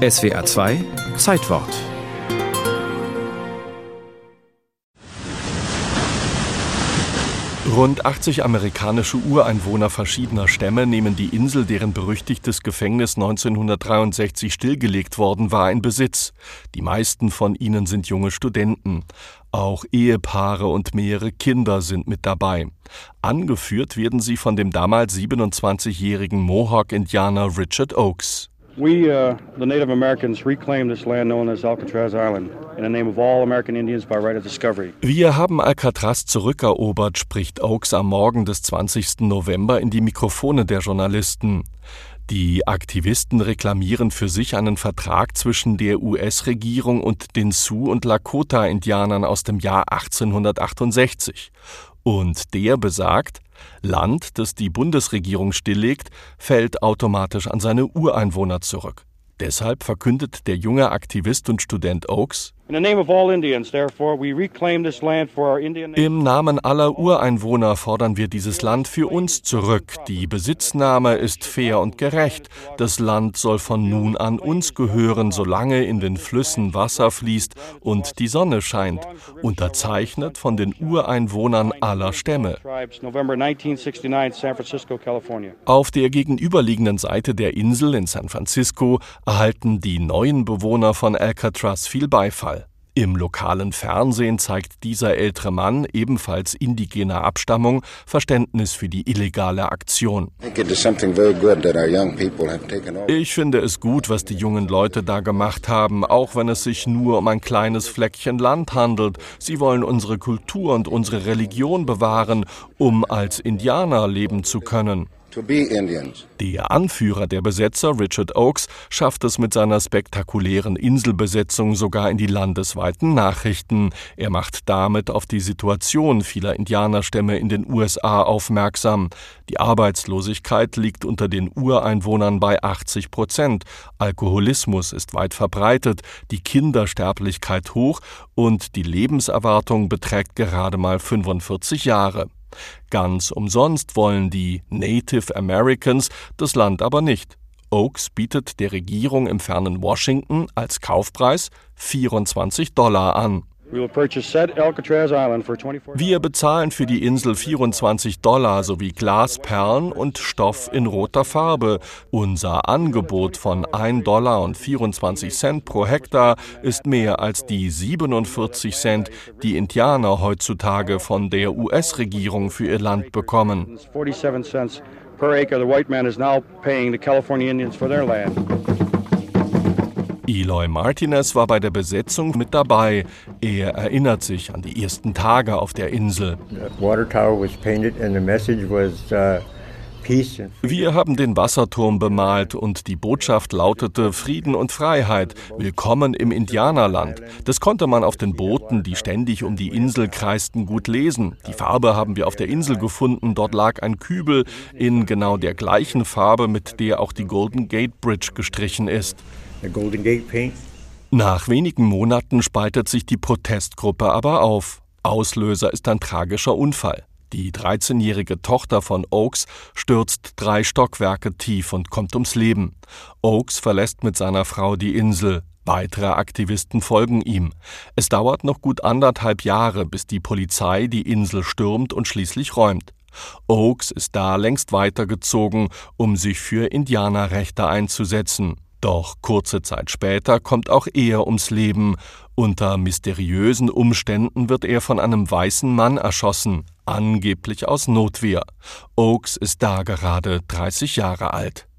SWA 2 Zeitwort Rund 80 amerikanische Ureinwohner verschiedener Stämme nehmen die Insel, deren berüchtigtes Gefängnis 1963 stillgelegt worden war, in Besitz. Die meisten von ihnen sind junge Studenten. Auch Ehepaare und mehrere Kinder sind mit dabei. Angeführt werden sie von dem damals 27-jährigen Mohawk-Indianer Richard Oakes. We, uh, the Native Americans, reclaimed this land known as Alcatraz Island in the name of all American Indians by right of discovery. Wir haben Alcatraz zurückerobert, spricht Oakes am Morgen des 20. November in die Mikrofone der Journalisten. Die Aktivisten reklamieren für sich einen Vertrag zwischen der US-Regierung und den Sioux- und Lakota-Indianern aus dem Jahr 1868. Und der besagt, Land, das die Bundesregierung stilllegt, fällt automatisch an seine Ureinwohner zurück. Deshalb verkündet der junge Aktivist und Student Oakes, im Namen aller Ureinwohner fordern wir dieses Land für uns zurück. Die Besitznahme ist fair und gerecht. Das Land soll von nun an uns gehören, solange in den Flüssen Wasser fließt und die Sonne scheint. Unterzeichnet von den Ureinwohnern aller Stämme. Auf der gegenüberliegenden Seite der Insel in San Francisco erhalten die neuen Bewohner von Alcatraz viel Beifall. Im lokalen Fernsehen zeigt dieser ältere Mann, ebenfalls indigener Abstammung, Verständnis für die illegale Aktion. Ich finde es gut, was die jungen Leute da gemacht haben, auch wenn es sich nur um ein kleines Fleckchen Land handelt. Sie wollen unsere Kultur und unsere Religion bewahren, um als Indianer leben zu können. Der Anführer der Besetzer, Richard Oakes, schafft es mit seiner spektakulären Inselbesetzung sogar in die landesweiten Nachrichten. Er macht damit auf die Situation vieler Indianerstämme in den USA aufmerksam. Die Arbeitslosigkeit liegt unter den Ureinwohnern bei 80 Prozent. Alkoholismus ist weit verbreitet, die Kindersterblichkeit hoch und die Lebenserwartung beträgt gerade mal 45 Jahre. Ganz umsonst wollen die Native Americans das Land aber nicht. Oakes bietet der Regierung im fernen Washington als Kaufpreis 24 Dollar an. Wir bezahlen für die Insel 24 Dollar sowie Glasperlen und Stoff in roter Farbe. Unser Angebot von 1 Dollar und 24 Cent pro Hektar ist mehr als die 47 Cent, die Indianer heutzutage von der US-Regierung für ihr Land bekommen. per acre the white man is now paying the California Indians for their land. Eloy Martinez war bei der Besetzung mit dabei. Er erinnert sich an die ersten Tage auf der Insel. Wir haben den Wasserturm bemalt und die Botschaft lautete Frieden und Freiheit, willkommen im Indianerland. Das konnte man auf den Booten, die ständig um die Insel kreisten, gut lesen. Die Farbe haben wir auf der Insel gefunden. Dort lag ein Kübel in genau der gleichen Farbe, mit der auch die Golden Gate Bridge gestrichen ist. Nach wenigen Monaten spaltet sich die Protestgruppe aber auf. Auslöser ist ein tragischer Unfall. Die 13-jährige Tochter von Oakes stürzt drei Stockwerke tief und kommt ums Leben. Oakes verlässt mit seiner Frau die Insel. Weitere Aktivisten folgen ihm. Es dauert noch gut anderthalb Jahre, bis die Polizei die Insel stürmt und schließlich räumt. Oakes ist da längst weitergezogen, um sich für Indianerrechte einzusetzen. Doch kurze Zeit später kommt auch er ums Leben. Unter mysteriösen Umständen wird er von einem weißen Mann erschossen, angeblich aus Notwehr. Oakes ist da gerade 30 Jahre alt.